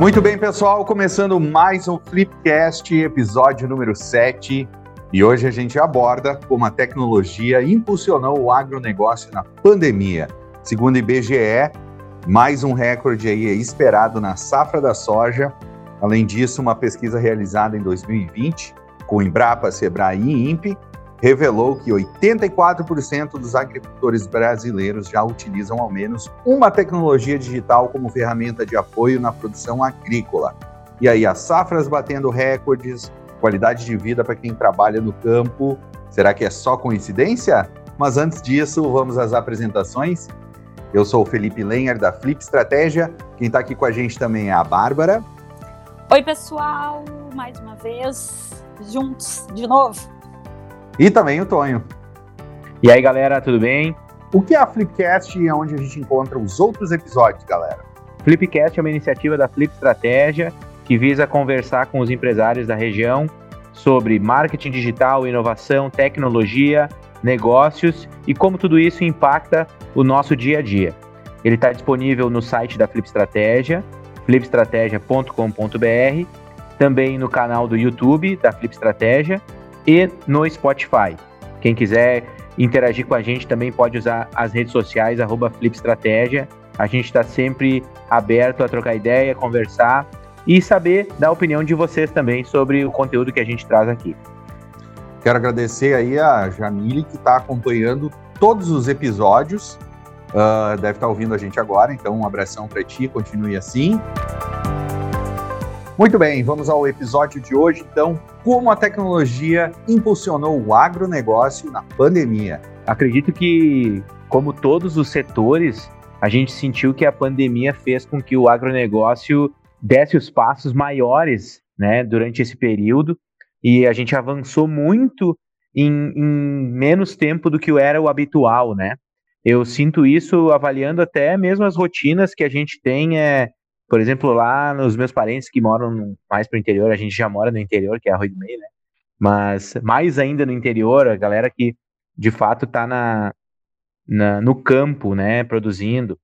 Muito bem, pessoal, começando mais um Flipcast, episódio número 7. E hoje a gente aborda como a tecnologia impulsionou o agronegócio na pandemia. Segundo o IBGE, mais um recorde aí esperado na safra da soja. Além disso, uma pesquisa realizada em 2020 com Embrapa, Sebrae e INPE revelou que 84% dos agricultores brasileiros já utilizam ao menos uma tecnologia digital como ferramenta de apoio na produção agrícola. E aí, as safras batendo recordes, qualidade de vida para quem trabalha no campo. Será que é só coincidência? Mas antes disso, vamos às apresentações. Eu sou o Felipe Lenhar, da Flip Estratégia. Quem está aqui com a gente também é a Bárbara. Oi, pessoal! Mais uma vez, juntos de novo. E também o Tonho. E aí, galera, tudo bem? O que é a Flipcast e é onde a gente encontra os outros episódios, galera? Flipcast é uma iniciativa da Flip Estratégia que visa conversar com os empresários da região sobre marketing digital, inovação, tecnologia, negócios e como tudo isso impacta o nosso dia a dia. Ele está disponível no site da Flip Estratégia, flipestratégia.com.br, também no canal do YouTube da Flip Estratégia e no Spotify. Quem quiser interagir com a gente também pode usar as redes sociais, arroba. A gente está sempre aberto a trocar ideia, conversar e saber da opinião de vocês também sobre o conteúdo que a gente traz aqui. Quero agradecer aí a Jamile que está acompanhando todos os episódios. Uh, deve estar tá ouvindo a gente agora, então um abração para ti, continue assim. Muito bem, vamos ao episódio de hoje, então, como a tecnologia impulsionou o agronegócio na pandemia. Acredito que, como todos os setores, a gente sentiu que a pandemia fez com que o agronegócio desse os passos maiores né, durante esse período e a gente avançou muito em, em menos tempo do que era o habitual, né? Eu sinto isso avaliando até mesmo as rotinas que a gente tem é, por exemplo, lá nos meus parentes que moram mais pro interior, a gente já mora no interior, que é Arroio do Meio, né? Mas mais ainda no interior, a galera que de fato está na, na, no campo, né, produzindo,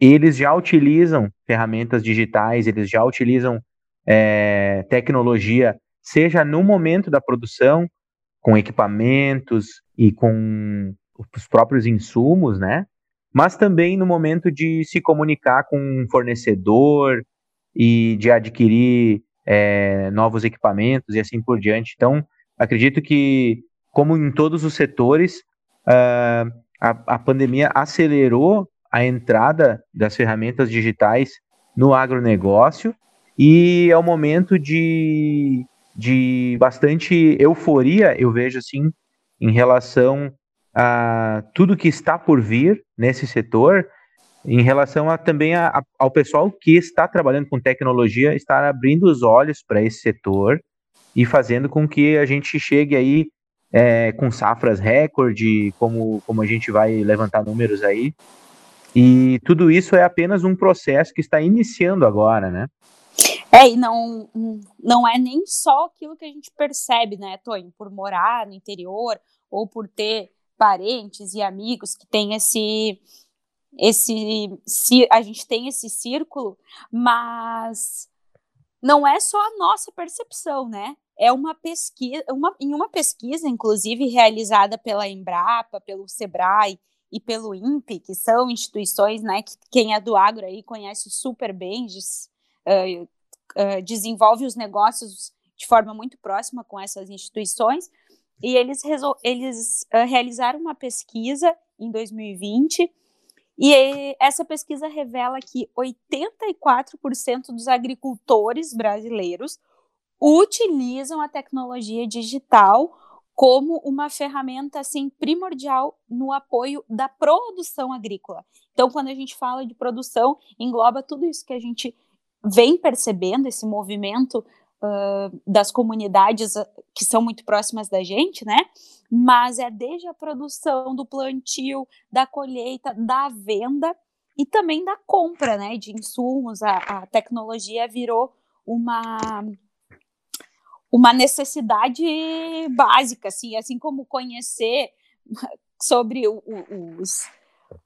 eles já utilizam ferramentas digitais, eles já utilizam é, tecnologia, seja no momento da produção, com equipamentos e com os próprios insumos, né? Mas também no momento de se comunicar com um fornecedor e de adquirir é, novos equipamentos e assim por diante. Então, acredito que, como em todos os setores, uh, a, a pandemia acelerou a entrada das ferramentas digitais no agronegócio e é um momento de, de bastante euforia, eu vejo assim, em relação tudo que está por vir nesse setor, em relação a, também a, a, ao pessoal que está trabalhando com tecnologia, estar abrindo os olhos para esse setor e fazendo com que a gente chegue aí é, com safras recorde, como, como a gente vai levantar números aí. E tudo isso é apenas um processo que está iniciando agora, né? É, e não, não é nem só aquilo que a gente percebe, né, Tony, por morar no interior ou por ter parentes e amigos que têm esse esse a gente tem esse círculo, mas não é só a nossa percepção, né? É uma pesquisa, uma, em uma pesquisa, inclusive, realizada pela Embrapa, pelo Sebrae e pelo INPE, que são instituições, né, que quem é do agro aí conhece super bem, diz, uh, uh, desenvolve os negócios de forma muito próxima com essas instituições, e eles, eles uh, realizaram uma pesquisa em 2020 e essa pesquisa revela que 84% dos agricultores brasileiros utilizam a tecnologia digital como uma ferramenta assim primordial no apoio da produção agrícola. Então, quando a gente fala de produção, engloba tudo isso que a gente vem percebendo esse movimento das comunidades que são muito próximas da gente, né? Mas é desde a produção, do plantio, da colheita, da venda e também da compra, né? De insumos. A, a tecnologia virou uma uma necessidade básica, assim, assim como conhecer sobre o, o, os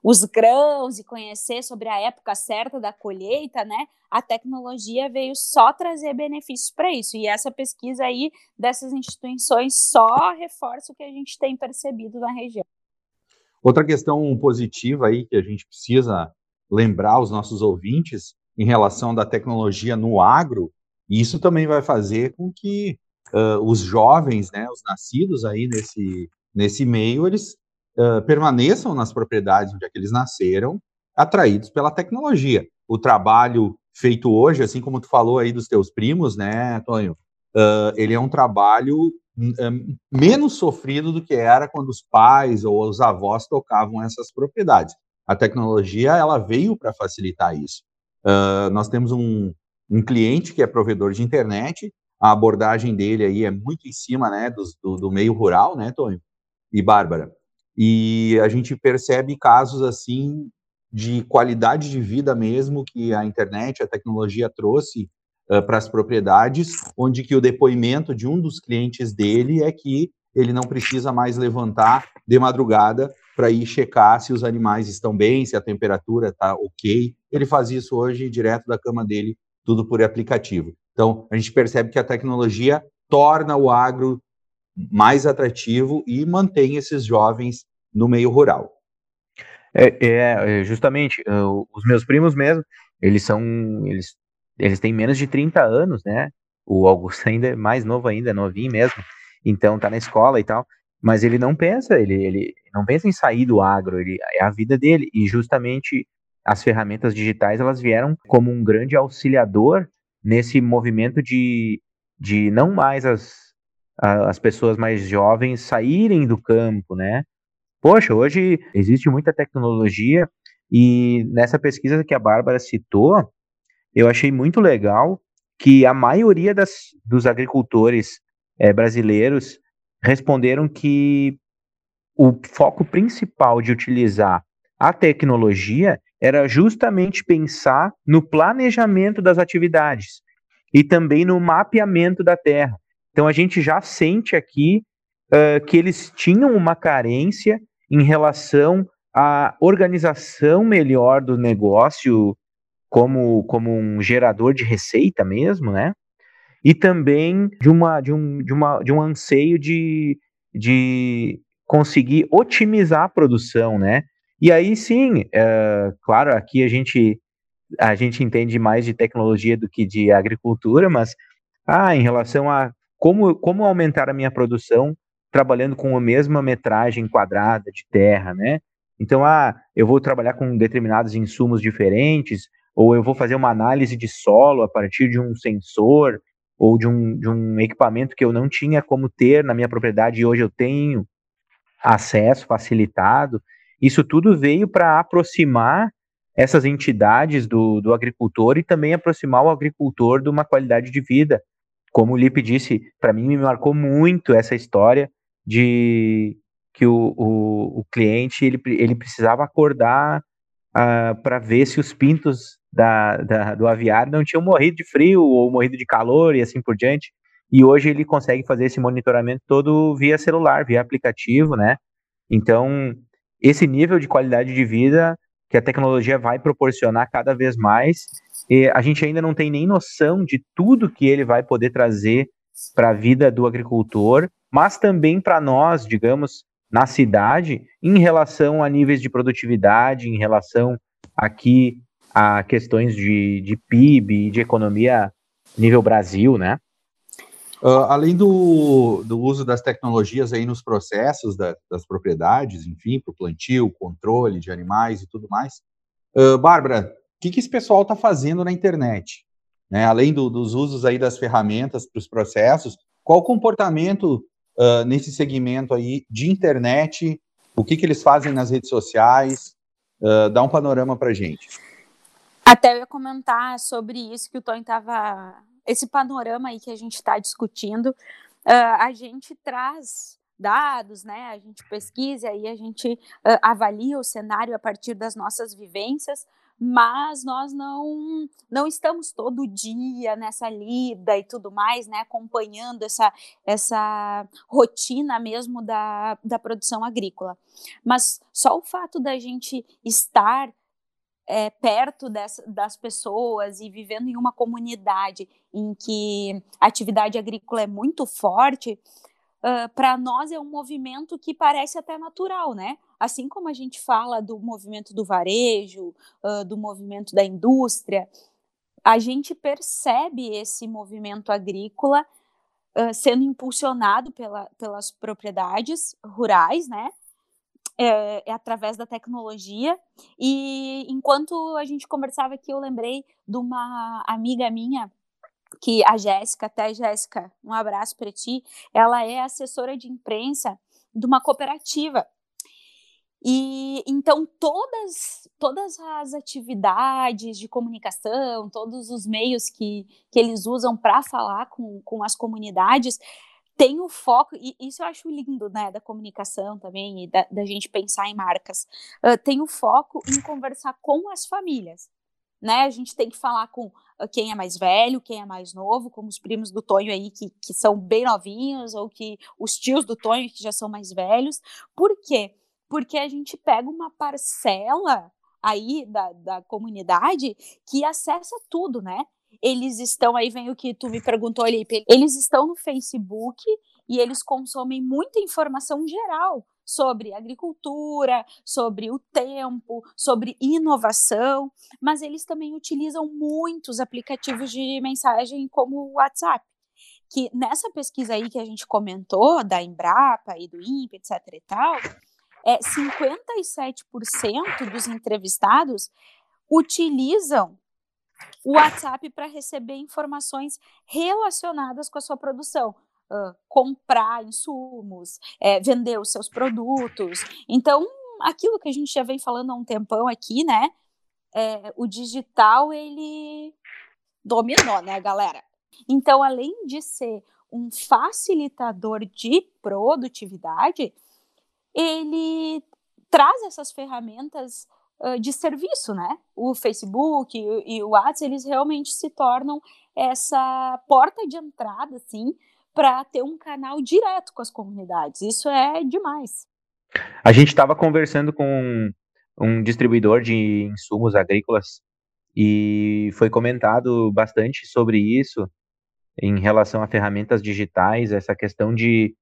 os grãos e conhecer sobre a época certa da colheita, né? A tecnologia veio só trazer benefícios para isso. E essa pesquisa aí dessas instituições só reforça o que a gente tem percebido na região. Outra questão positiva aí que a gente precisa lembrar aos nossos ouvintes em relação da tecnologia no agro, isso também vai fazer com que uh, os jovens, né, os nascidos aí nesse, nesse meio, eles permaneçam nas propriedades onde é eles nasceram, atraídos pela tecnologia. O trabalho feito hoje, assim como tu falou aí dos teus primos, né, Tonho, uh, ele é um trabalho menos sofrido do que era quando os pais ou os avós tocavam essas propriedades. A tecnologia ela veio para facilitar isso. Uh, nós temos um, um cliente que é provedor de internet, a abordagem dele aí é muito em cima, né, do, do, do meio rural, né, Tony e Bárbara. E a gente percebe casos assim de qualidade de vida mesmo que a internet, a tecnologia trouxe uh, para as propriedades, onde que o depoimento de um dos clientes dele é que ele não precisa mais levantar de madrugada para ir checar se os animais estão bem, se a temperatura está ok. Ele faz isso hoje direto da cama dele, tudo por aplicativo. Então, a gente percebe que a tecnologia torna o agro mais atrativo e mantém esses jovens no meio rural. É, é, é justamente, os meus primos mesmo, eles são, eles, eles têm menos de 30 anos, né? O Augusto ainda é mais novo ainda, novinho mesmo, então tá na escola e tal, mas ele não pensa, ele, ele não pensa em sair do agro, ele, é a vida dele, e justamente as ferramentas digitais, elas vieram como um grande auxiliador nesse movimento de, de não mais as, as pessoas mais jovens saírem do campo, né? Poxa, hoje existe muita tecnologia e nessa pesquisa que a Bárbara citou, eu achei muito legal que a maioria das, dos agricultores é, brasileiros responderam que o foco principal de utilizar a tecnologia era justamente pensar no planejamento das atividades e também no mapeamento da terra. Então a gente já sente aqui uh, que eles tinham uma carência em relação à organização melhor do negócio como, como um gerador de receita mesmo, né? E também de, uma, de, um, de, uma, de um anseio de, de conseguir otimizar a produção, né? E aí sim, é, claro, aqui a gente a gente entende mais de tecnologia do que de agricultura, mas ah, em relação a como, como aumentar a minha produção trabalhando com a mesma metragem quadrada de terra, né? Então, ah, eu vou trabalhar com determinados insumos diferentes, ou eu vou fazer uma análise de solo a partir de um sensor, ou de um, de um equipamento que eu não tinha como ter na minha propriedade e hoje eu tenho acesso facilitado. Isso tudo veio para aproximar essas entidades do, do agricultor e também aproximar o agricultor de uma qualidade de vida. Como o Lipe disse, para mim me marcou muito essa história de que o, o, o cliente ele, ele precisava acordar uh, ah, para ver se os pintos da, da, do aviário não tinham morrido de frio ou morrido de calor e assim por diante. E hoje ele consegue fazer esse monitoramento todo via celular, via aplicativo, né? Então, esse nível de qualidade de vida que a tecnologia vai proporcionar cada vez mais, e a gente ainda não tem nem noção de tudo que ele vai poder trazer para a vida do agricultor, mas também para nós, digamos, na cidade, em relação a níveis de produtividade, em relação aqui a questões de, de PIB de economia nível Brasil, né? Uh, além do, do uso das tecnologias aí nos processos da, das propriedades, enfim, para o plantio, controle de animais e tudo mais, uh, Bárbara, o que, que esse pessoal está fazendo na internet? Né? Além do, dos usos aí das ferramentas para os processos, qual o comportamento uh, nesse segmento aí de internet? O que, que eles fazem nas redes sociais? dá um panorama para gente. Até eu ia comentar sobre isso que o Tony estava esse panorama aí que a gente está discutindo, uh, a gente traz dados, né? A gente pesquisa e a gente uh, avalia o cenário a partir das nossas vivências, mas nós não não estamos todo dia nessa lida e tudo mais, né, acompanhando essa, essa rotina mesmo da, da produção agrícola. Mas só o fato da gente estar é, perto das, das pessoas e vivendo em uma comunidade em que a atividade agrícola é muito forte, uh, para nós é um movimento que parece até natural, né? Assim como a gente fala do movimento do varejo, uh, do movimento da indústria, a gente percebe esse movimento agrícola uh, sendo impulsionado pela, pelas propriedades rurais, né? é, é, através da tecnologia. E enquanto a gente conversava aqui, eu lembrei de uma amiga minha, que a Jéssica, até Jéssica, um abraço para ti, ela é assessora de imprensa de uma cooperativa. E então todas todas as atividades de comunicação, todos os meios que, que eles usam para falar com, com as comunidades, tem o foco, e isso eu acho lindo, né, da comunicação também, e da, da gente pensar em marcas, uh, tem o foco em conversar com as famílias, né, a gente tem que falar com quem é mais velho, quem é mais novo, como os primos do Tonho aí, que, que são bem novinhos, ou que os tios do Tonho, que já são mais velhos, por quê? Porque a gente pega uma parcela aí da, da comunidade que acessa tudo, né, eles estão, aí vem o que tu me perguntou, Lipe, eles estão no Facebook e eles consomem muita informação geral sobre agricultura, sobre o tempo, sobre inovação, mas eles também utilizam muitos aplicativos de mensagem como o WhatsApp. Que nessa pesquisa aí que a gente comentou, da Embrapa e do INPE, etc e tal, é 57% dos entrevistados utilizam o WhatsApp para receber informações relacionadas com a sua produção. Uh, comprar insumos, é, vender os seus produtos. Então, aquilo que a gente já vem falando há um tempão aqui, né? É, o digital, ele dominou, né, galera? Então, além de ser um facilitador de produtividade, ele traz essas ferramentas de serviço, né? O Facebook e, e o WhatsApp, eles realmente se tornam essa porta de entrada, assim, para ter um canal direto com as comunidades. Isso é demais. A gente estava conversando com um distribuidor de insumos agrícolas e foi comentado bastante sobre isso em relação a ferramentas digitais, essa questão de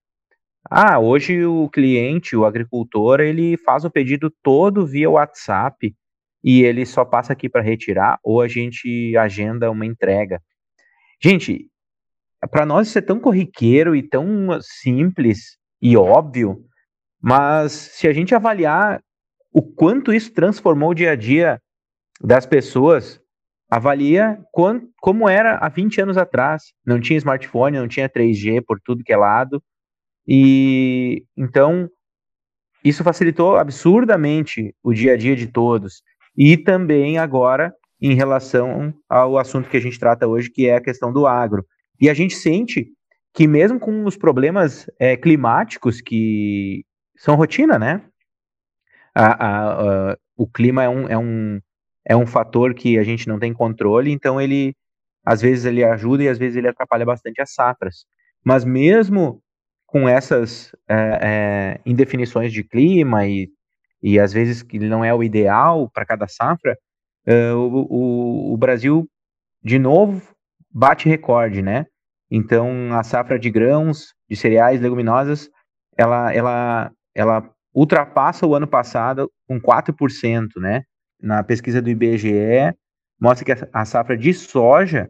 ah, hoje o cliente, o agricultor, ele faz o pedido todo via WhatsApp e ele só passa aqui para retirar ou a gente agenda uma entrega. Gente, para nós isso é tão corriqueiro e tão simples e óbvio, mas se a gente avaliar o quanto isso transformou o dia a dia das pessoas, avalia como era há 20 anos atrás. Não tinha smartphone, não tinha 3G por tudo que é lado. E então isso facilitou absurdamente o dia a dia de todos. E também agora em relação ao assunto que a gente trata hoje, que é a questão do agro. E a gente sente que mesmo com os problemas é, climáticos que são rotina, né? A, a, a, o clima é um, é, um, é um fator que a gente não tem controle, então ele às vezes ele ajuda e às vezes ele atrapalha bastante as safras. Mas mesmo com essas é, é, indefinições de clima e, e às vezes que não é o ideal para cada safra, é, o, o, o, Brasil, de novo, bate recorde, né? Então, a safra de grãos, de cereais, leguminosas, ela, ela, ela ultrapassa o ano passado com 4%, né? Na pesquisa do IBGE, mostra que a, safra de soja,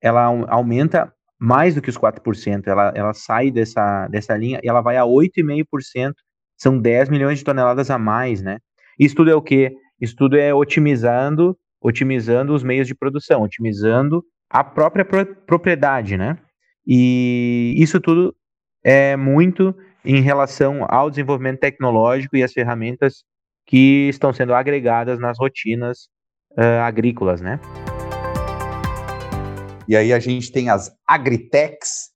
ela aumenta mais do que os 4%. Ela, ela sai dessa, dessa linha e ela vai a 8,5%. São 10 milhões de toneladas a mais, né? Isso tudo é o quê? Isso tudo é otimizando, otimizando os meios de produção, otimizando a própria pro propriedade, né? E isso tudo é muito em relação ao desenvolvimento tecnológico e as ferramentas que estão sendo agregadas nas rotinas uh, agrícolas, né? E aí a gente tem as agritechs,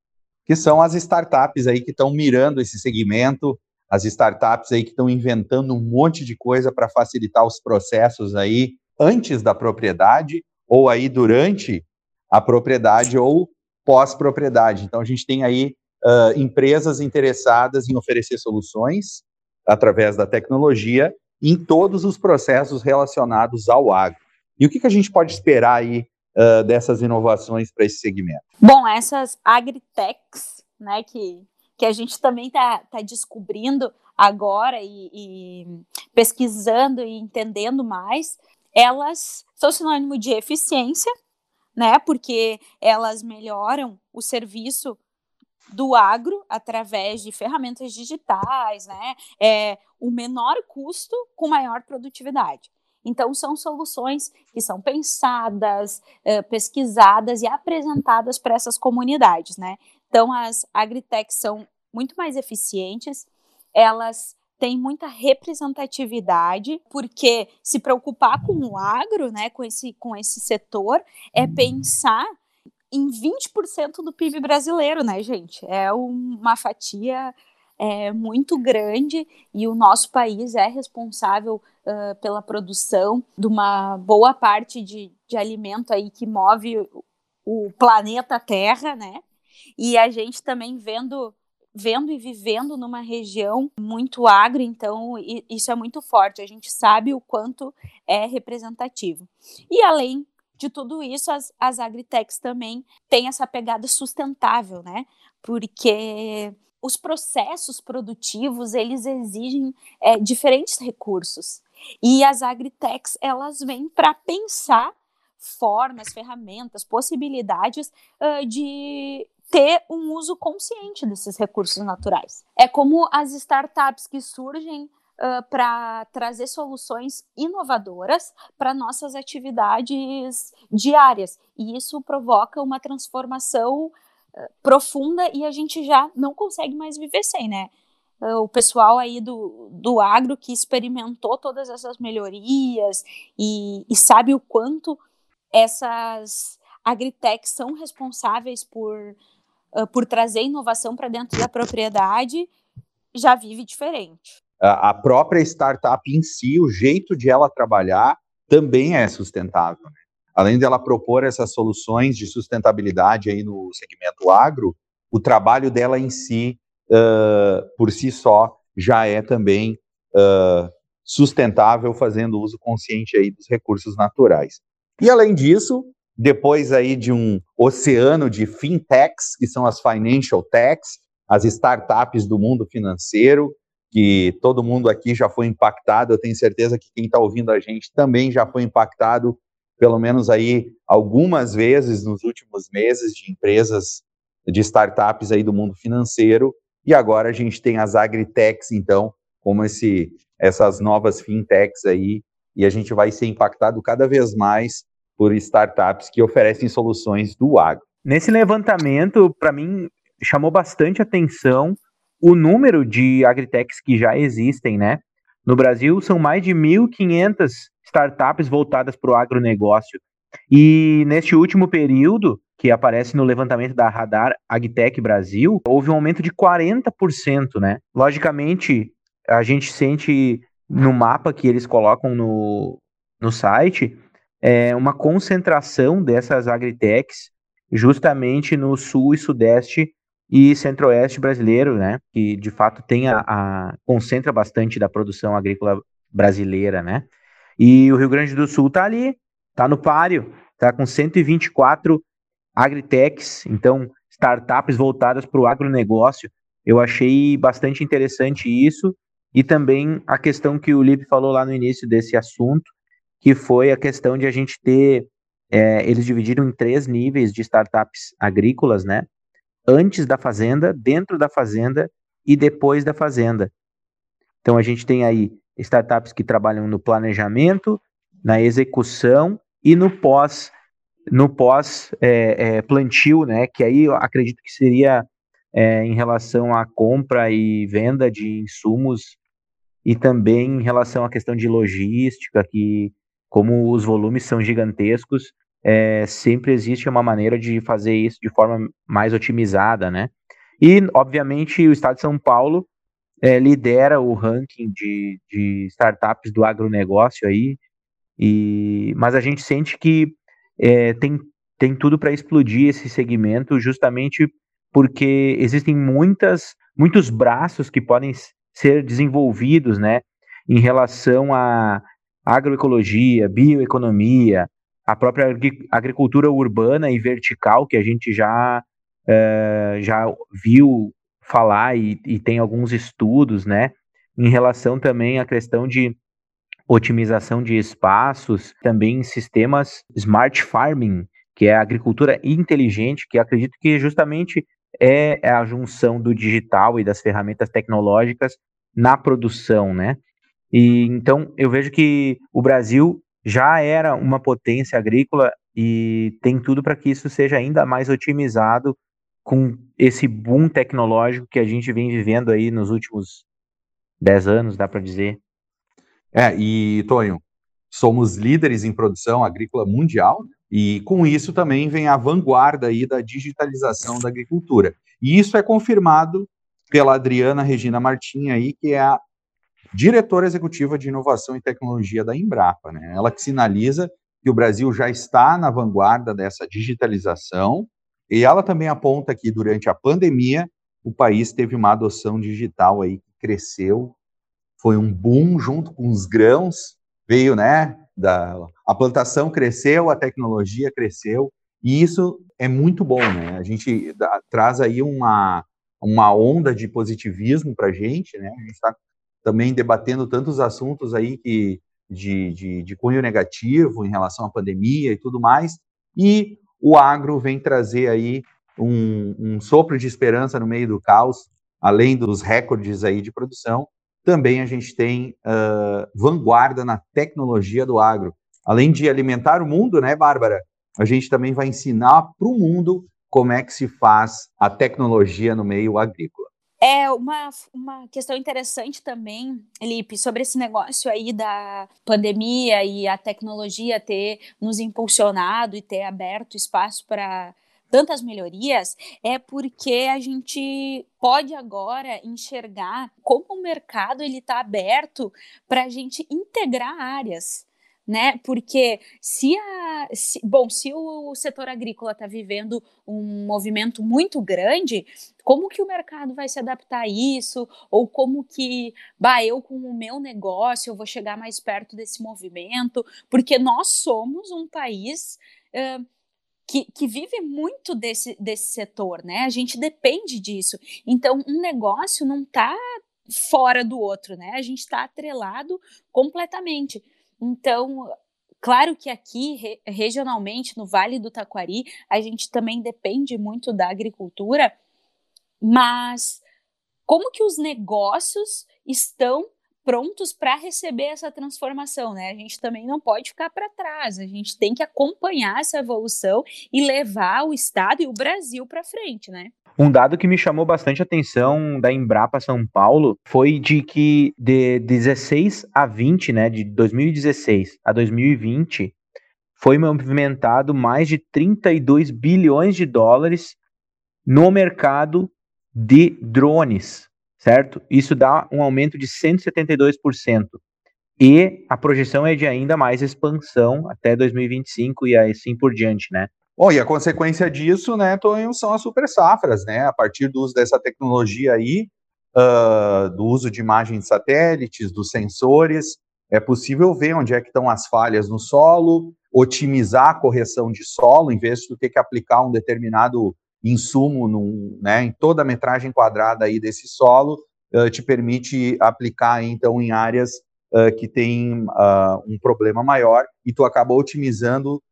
que são as startups aí que estão mirando esse segmento, as startups aí que estão inventando um monte de coisa para facilitar os processos aí antes da propriedade, ou aí durante a propriedade ou pós-propriedade. Então, a gente tem aí uh, empresas interessadas em oferecer soluções através da tecnologia em todos os processos relacionados ao agro. E o que, que a gente pode esperar aí uh, dessas inovações para esse segmento? Bom, essas agritechs, né, que, que a gente também está tá descobrindo agora e, e pesquisando e entendendo mais, elas são sinônimo de eficiência, né? Porque elas melhoram o serviço do agro através de ferramentas digitais, né? É o menor custo com maior produtividade. Então, são soluções que são pensadas, é, pesquisadas e apresentadas para essas comunidades, né? Então, as agritechs são muito mais eficientes, elas tem muita representatividade, porque se preocupar com o agro, né, com esse, com esse setor, é pensar em 20% do PIB brasileiro, né, gente? É uma fatia é, muito grande e o nosso país é responsável uh, pela produção de uma boa parte de, de alimento aí que move o, planeta Terra, né? E a gente também vendo vendo e vivendo numa região muito agro, então isso é muito forte. A gente sabe o quanto é representativo. E além de tudo isso, as, as agritechs também têm essa pegada sustentável, né? Porque os processos produtivos eles exigem é, diferentes recursos e as agritechs elas vêm para pensar formas, ferramentas, possibilidades uh, de ter um uso consciente desses recursos naturais. É como as startups que surgem Uh, para trazer soluções inovadoras para nossas atividades diárias. E isso provoca uma transformação uh, profunda e a gente já não consegue mais viver sem, né? O pessoal aí do, do agro que experimentou todas essas melhorias e, e sabe o quanto essas agritechs são responsáveis por uh, por trazer inovação para dentro da propriedade, já vive diferente. A própria startup em si, o jeito de ela trabalhar, também é sustentável. Né? Além dela propor essas soluções de sustentabilidade aí no segmento agro, o trabalho dela em si, uh, por si só, já é também uh, sustentável, fazendo uso consciente aí dos recursos naturais. E além disso, depois aí de um oceano de fintechs, que são as financial techs, as startups do mundo financeiro, que todo mundo aqui já foi impactado, eu tenho certeza que quem está ouvindo a gente também já foi impactado, pelo menos aí algumas vezes nos últimos meses, de empresas, de startups aí do mundo financeiro, e agora a gente tem as agritechs, então, como esse, essas novas fintechs aí, e a gente vai ser impactado cada vez mais por startups que oferecem soluções do agro. Nesse levantamento, para mim, chamou bastante atenção o número de agritechs que já existem, né? No Brasil, são mais de 1.500 startups voltadas para o agronegócio. E neste último período, que aparece no levantamento da Radar Agtech Brasil, houve um aumento de 40%, né? Logicamente, a gente sente no mapa que eles colocam no, no site é, uma concentração dessas agritechs justamente no sul e sudeste e centro-oeste brasileiro, né, que de fato tem a, a, concentra bastante da produção agrícola brasileira, né? E o Rio Grande do Sul tá ali, tá no páreo, tá com 124 agritechs, então startups voltadas para o agronegócio. Eu achei bastante interessante isso e também a questão que o Lipe falou lá no início desse assunto, que foi a questão de a gente ter, é, eles dividiram em três níveis de startups agrícolas, né? Antes da fazenda, dentro da fazenda e depois da fazenda. Então a gente tem aí startups que trabalham no planejamento, na execução e no pós no pós é, é, plantio, né? Que aí eu acredito que seria é, em relação à compra e venda de insumos e também em relação à questão de logística, que como os volumes são gigantescos, é, sempre existe uma maneira de fazer isso de forma mais otimizada, né? E, obviamente, o Estado de São Paulo é, lidera o ranking de, de startups do agronegócio aí, E, mas a gente sente que é, tem, tem tudo para explodir esse segmento, justamente porque existem muitas, muitos braços que podem ser desenvolvidos, né, em relação à agroecologia, bioeconomia, a própria agricultura urbana e vertical que a gente já uh, já viu falar e, e, tem alguns estudos, né, em relação também à questão de otimização de espaços, também sistemas smart farming, que é a agricultura inteligente, que acredito que justamente é a junção do digital e das ferramentas tecnológicas na produção, né? E então eu vejo que o Brasil já era uma potência agrícola e tem tudo para que isso seja ainda mais otimizado com esse boom tecnológico que a gente vem vivendo aí nos últimos 10 anos, dá para dizer. É, e Tonho, somos líderes em produção agrícola mundial, né? e com isso também vem a vanguarda aí da digitalização da agricultura. E isso é confirmado pela Adriana Regina Martim aí, que é a diretora executiva de inovação e tecnologia da Embrapa, né? Ela que sinaliza que o Brasil já está na vanguarda dessa digitalização, e ela também aponta que durante a pandemia o país teve uma adoção digital aí que cresceu foi um boom junto com os grãos, veio, né, da, a plantação cresceu, a tecnologia cresceu, e isso é muito bom, né, a gente dá, traz aí uma, uma onda de positivismo para a gente, né, a gente está também debatendo tantos assuntos aí que, de, de, de cunho negativo em relação à pandemia e tudo mais, e o agro vem trazer aí um, um sopro de esperança no meio do caos, além dos recordes aí de produção, também a gente tem uh, vanguarda na tecnologia do agro. Além de alimentar o mundo, né, Bárbara? A gente também vai ensinar para o mundo como é que se faz a tecnologia no meio agrícola. É uma, uma questão interessante também, Felipe, sobre esse negócio aí da pandemia e a tecnologia ter nos impulsionado e ter aberto espaço para tantas melhorias é porque a gente pode agora enxergar como o mercado ele está aberto para a gente integrar áreas né? Porque se a. Se, bom, se o setor agrícola está vivendo um movimento muito grande, como que o mercado vai se adaptar a isso? Ou como que, bah, eu com o meu negócio eu vou chegar mais perto desse movimento? Porque nós somos um país. Uh, que, que vive muito desse, desse setor, né? A gente depende disso. Então, um negócio não está fora do outro, né? A gente está atrelado completamente. Então, claro que aqui, re, regionalmente, no Vale do Taquari, a gente também depende muito da agricultura, mas como que os negócios estão prontos para receber essa transformação, né? A gente também não pode ficar para trás, a gente tem que acompanhar essa evolução e levar o estado e o Brasil para frente, né? Um dado que me chamou bastante atenção da Embrapa São Paulo foi de que de 16 a 20, né, de 2016 a 2020, foi movimentado mais de 32 bilhões de dólares no mercado de drones certo? Isso dá um aumento de 172%. E a projeção é de ainda mais expansão até 2025 e assim por diante, né? Bom, e a consequência disso, né, Tonho, são as super safras, né? A partir do uso dessa tecnologia aí, uh, do uso de imagens satélites, dos sensores, é possível ver onde é que estão as falhas no solo, otimizar a correção de solo, em vez de ter que aplicar um determinado insumo num, né, em toda a metragem quadrada aí desse solo, uh, te permite aplicar então em áreas uh, que tem uh, um problema maior e tu acaba otimizando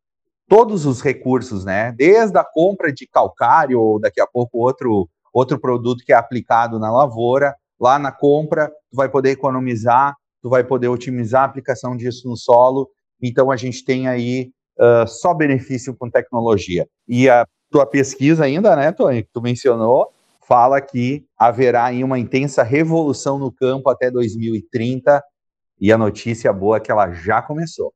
todos os recursos, né? Desde a compra de calcário ou daqui a pouco outro outro produto que é aplicado na lavoura, lá na compra tu vai poder economizar, tu vai poder otimizar a aplicação disso no solo. Então a gente tem aí uh, só benefício com tecnologia. E a tua pesquisa ainda, né, Tony, que tu mencionou, fala que haverá aí uma intensa revolução no campo até 2030, e a notícia boa é que ela já começou.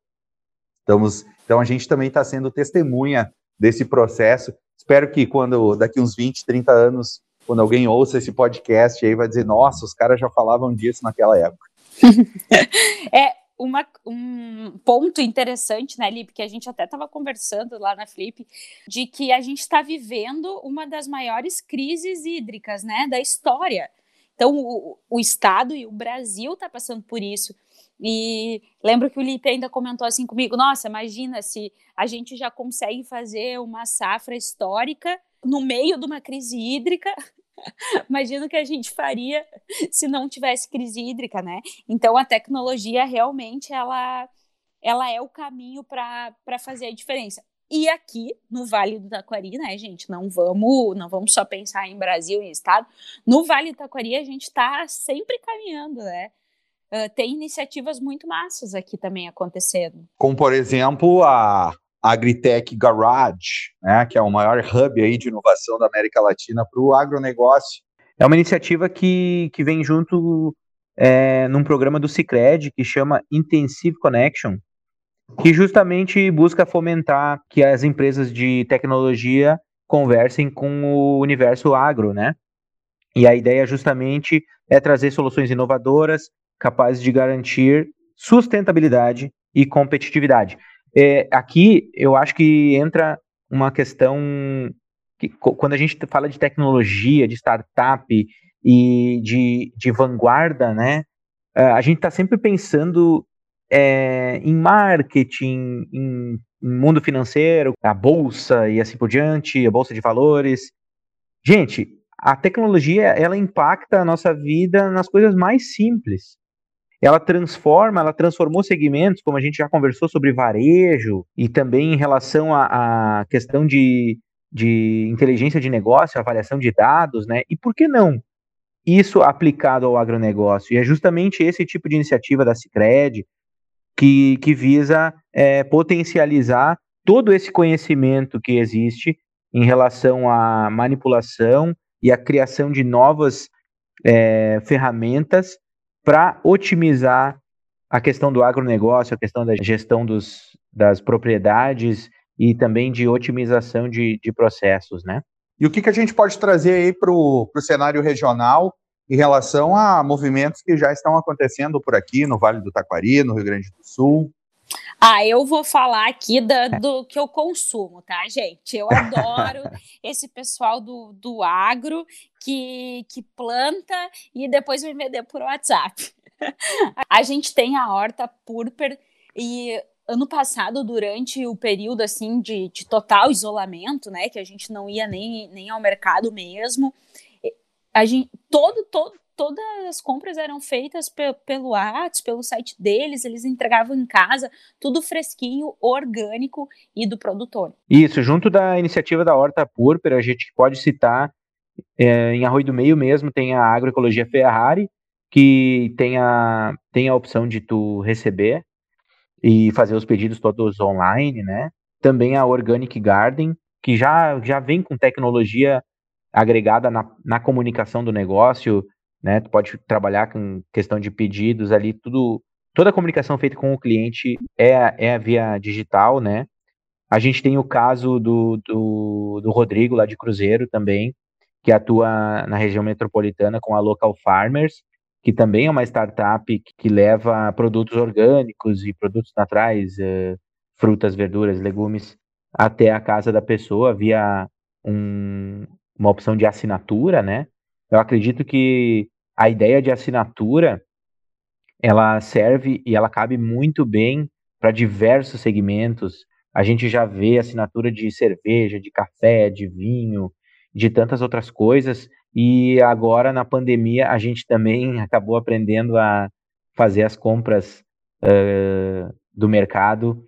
Estamos, então a gente também está sendo testemunha desse processo. Espero que quando daqui uns 20, 30 anos, quando alguém ouça esse podcast aí, vai dizer, nossa, os caras já falavam disso naquela época. é, uma, um ponto interessante, né, Lipe, que a gente até estava conversando lá na Flip, de que a gente está vivendo uma das maiores crises hídricas, né, da história. Então, o, o Estado e o Brasil está passando por isso. E lembro que o Lipe ainda comentou assim comigo: nossa, imagina se a gente já consegue fazer uma safra histórica no meio de uma crise hídrica. Imagina o que a gente faria se não tivesse crise hídrica, né? Então a tecnologia realmente ela, ela é o caminho para fazer a diferença. E aqui no Vale do Taquari, né, gente, não vamos, não vamos só pensar em Brasil e estado. No Vale do Taquari a gente está sempre caminhando, né? Uh, tem iniciativas muito massas aqui também acontecendo. Como por exemplo a Agritech Garage, né, que é o maior hub aí de inovação da América Latina para o agronegócio. É uma iniciativa que, que vem junto é, num programa do Cicred que chama Intensive Connection, que justamente busca fomentar que as empresas de tecnologia conversem com o universo agro, né? E a ideia justamente é trazer soluções inovadoras capazes de garantir sustentabilidade e competitividade. É, aqui eu acho que entra uma questão que quando a gente fala de tecnologia, de startup e de, de vanguarda, né? A gente está sempre pensando é, em marketing, em, em, mundo financeiro, a bolsa e assim por diante, a bolsa de valores. Gente, a tecnologia ela impacta a nossa vida nas coisas mais simples. Ela transforma, ela transformou segmentos, como a gente já conversou sobre varejo e também em relação à, questão de, de inteligência de negócio, avaliação de dados, né? E por que não isso aplicado ao agronegócio? E é justamente esse tipo de iniciativa da Cicred, que, que visa é, potencializar todo esse conhecimento que existe em relação à manipulação e à criação de novas é, ferramentas para otimizar a questão do agronegócio, a questão da gestão dos, das propriedades e também de otimização de, de processos, né? E o que, que a gente pode trazer aí para o cenário regional em relação a movimentos que já estão acontecendo por aqui no Vale do Taquari, no Rio Grande do Sul. Ah, eu vou falar aqui da, do que eu consumo, tá, gente? Eu adoro esse pessoal do, do agro que, que planta e depois me vender por WhatsApp. A gente tem a horta púrpura e ano passado, durante o período assim de, de total isolamento, né, que a gente não ia nem, nem ao mercado mesmo, a gente, todo, todo, todas as compras eram feitas pe pelo WhatsApp, pelo site deles, eles entregavam em casa, tudo fresquinho, orgânico e do produtor. Isso, junto da iniciativa da Horta Púrpura, a gente pode citar é, em Arroio do Meio mesmo, tem a Agroecologia Ferrari, que tem a, tem a opção de tu receber e fazer os pedidos todos online, né? Também a Organic Garden, que já, já vem com tecnologia agregada na, na comunicação do negócio, né? Tu pode trabalhar com questão de pedidos ali, tudo, toda a comunicação feita com o cliente é, é via digital, né? A gente tem o caso do, do, do Rodrigo lá de Cruzeiro também, que atua na região metropolitana com a Local Farmers, que também é uma startup que leva produtos orgânicos e produtos naturais, eh, frutas, verduras, legumes, até a casa da pessoa via um, uma opção de assinatura, né? Eu acredito que a ideia de assinatura ela serve e ela cabe muito bem para diversos segmentos. A gente já vê assinatura de cerveja, de café, de vinho, de tantas outras coisas. E agora na pandemia a gente também acabou aprendendo a fazer as compras uh, do mercado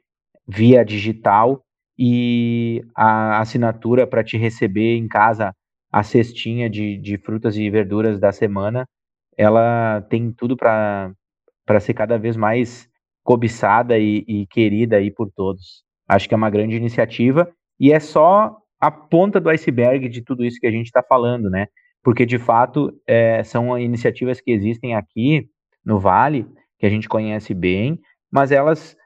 via digital e a assinatura para te receber em casa a cestinha de, de frutas e verduras da semana, ela tem tudo para ser cada vez mais cobiçada e, e querida aí por todos. Acho que é uma grande iniciativa e é só a ponta do iceberg de tudo isso que a gente está falando, né? Porque de fato é, são iniciativas que existem aqui no Vale, que a gente conhece bem, mas elas,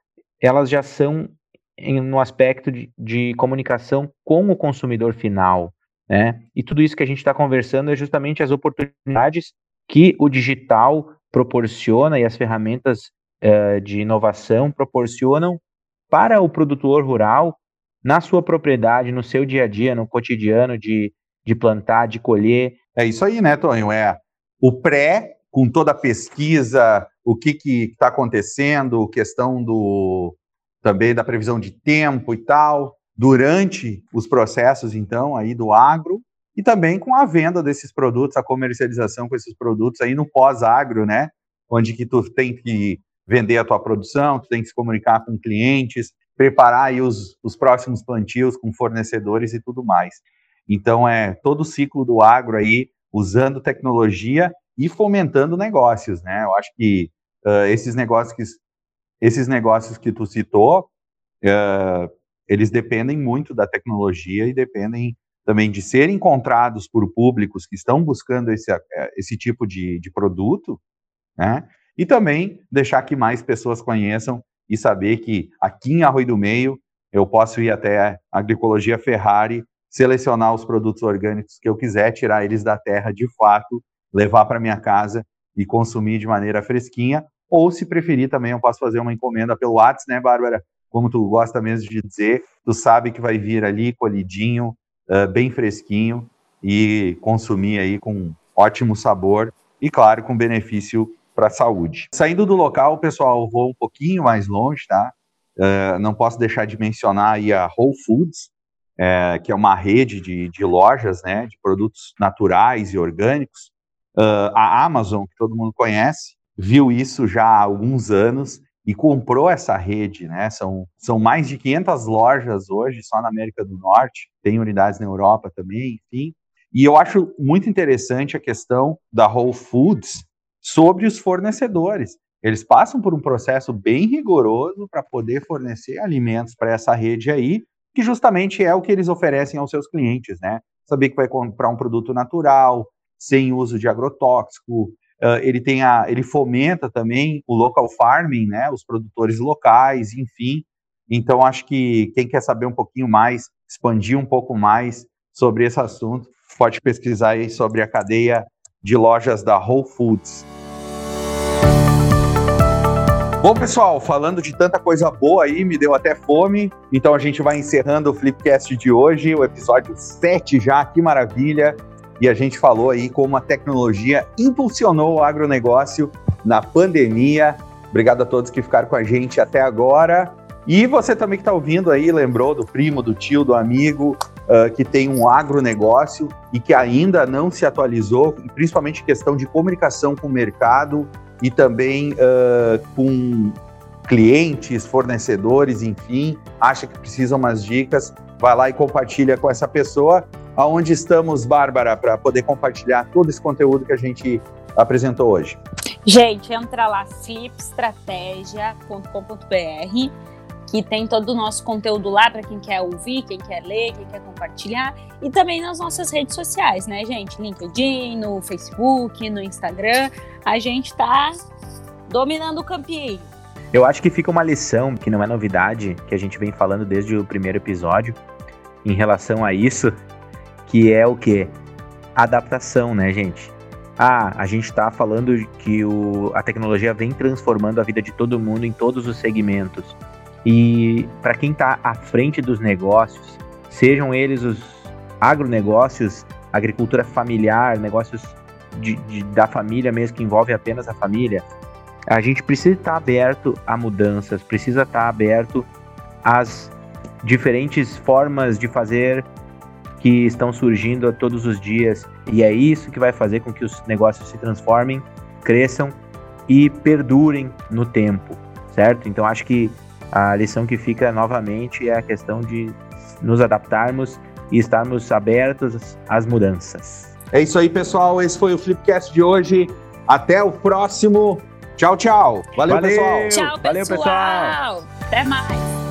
elas já são em, no aspecto de, de comunicação com o consumidor final, né? E tudo isso que a gente está conversando é justamente as oportunidades que o digital proporciona e as ferramentas uh, de inovação proporcionam para o produtor rural, na sua propriedade, no seu dia a dia, no cotidiano de, de plantar, de colher. É isso aí, né, Tonho? É o pré, com toda a pesquisa, o que está acontecendo, questão do também da previsão de tempo e tal, durante os processos, então, aí do agro, e também com a venda desses produtos, a comercialização com esses produtos aí no pós-agro, né? Onde que tu tem que vender a tua produção, tu tem que se comunicar com clientes, preparar aí os, os próximos plantios com fornecedores e tudo mais. Então, é todo o ciclo do agro aí, usando tecnologia e fomentando negócios, né? Eu acho que uh, esses negócios que esses negócios que tu citou, uh, eles dependem muito da tecnologia e dependem também de serem encontrados por públicos que estão buscando esse, eh, esse tipo de, de produto, né? E também deixar que mais pessoas conheçam e saber que aqui em Arroio do Meio eu posso ir até a Agricologia Ferrari, selecionar os produtos orgânicos que eu quiser, tirar eles da terra de fato, levar para minha casa e consumir de maneira fresquinha, ou se preferir também eu posso fazer uma encomenda pelo WhatsApp, né, Bárbara? Como tu gosta mesmo de dizer, tu sabe que vai vir ali colhidinho, uh, bem fresquinho e consumir aí com ótimo sabor e, claro, com benefício para a saúde. Saindo do local, pessoal, vou um pouquinho mais longe, tá? Uh, não posso deixar de mencionar aí a Whole Foods, é, que é uma rede de, de, lojas, né, de produtos naturais e orgânicos. Uh, a Amazon, que todo mundo conhece, viu isso já há alguns anos e comprou essa rede, né? São, são mais de 500 lojas hoje só na América do Norte, tem unidades na Europa também, enfim. E eu acho muito interessante a questão da Whole Foods sobre os fornecedores. Eles passam por um processo bem rigoroso para poder fornecer alimentos para essa rede aí, que justamente é o que eles oferecem aos seus clientes, né? Saber que vai comprar um produto natural, sem uso de agrotóxico, Uh, ele tem a, ele fomenta também o local farming, né, os produtores locais, enfim. Então acho que quem quer saber um pouquinho mais, expandir um pouco mais sobre esse assunto, pode pesquisar aí sobre a cadeia de lojas da Whole Foods. Bom, pessoal, falando de tanta coisa boa aí, me deu até fome. Então a gente vai encerrando o Flipcast de hoje, o episódio 7 já, que maravilha e a gente falou aí como a tecnologia impulsionou o agronegócio na pandemia. Obrigado a todos que ficaram com a gente até agora. E você também que está ouvindo aí, lembrou do primo, do tio, do amigo, uh, que tem um agronegócio e que ainda não se atualizou, principalmente questão de comunicação com o mercado e também uh, com clientes, fornecedores, enfim, acha que precisa umas dicas, vai lá e compartilha com essa pessoa aonde estamos, Bárbara, para poder compartilhar todo esse conteúdo que a gente apresentou hoje? Gente, entra lá, flipestratégia.com.br, que tem todo o nosso conteúdo lá para quem quer ouvir, quem quer ler, quem quer compartilhar, e também nas nossas redes sociais, né, gente? LinkedIn, no Facebook, no Instagram. A gente está dominando o campinho. Eu acho que fica uma lição, que não é novidade, que a gente vem falando desde o primeiro episódio, em relação a isso, que é o que? Adaptação, né, gente? Ah, a gente está falando que o, a tecnologia vem transformando a vida de todo mundo em todos os segmentos. E para quem está à frente dos negócios, sejam eles os agronegócios, agricultura familiar, negócios de, de, da família mesmo, que envolve apenas a família, a gente precisa estar tá aberto a mudanças, precisa estar tá aberto às diferentes formas de fazer que estão surgindo todos os dias e é isso que vai fazer com que os negócios se transformem, cresçam e perdurem no tempo, certo? Então acho que a lição que fica novamente é a questão de nos adaptarmos e estarmos abertos às mudanças. É isso aí, pessoal. Esse foi o Flipcast de hoje. Até o próximo. Tchau, tchau. Valeu, Valeu pessoal. Tchau, pessoal. Valeu, pessoal. Até mais.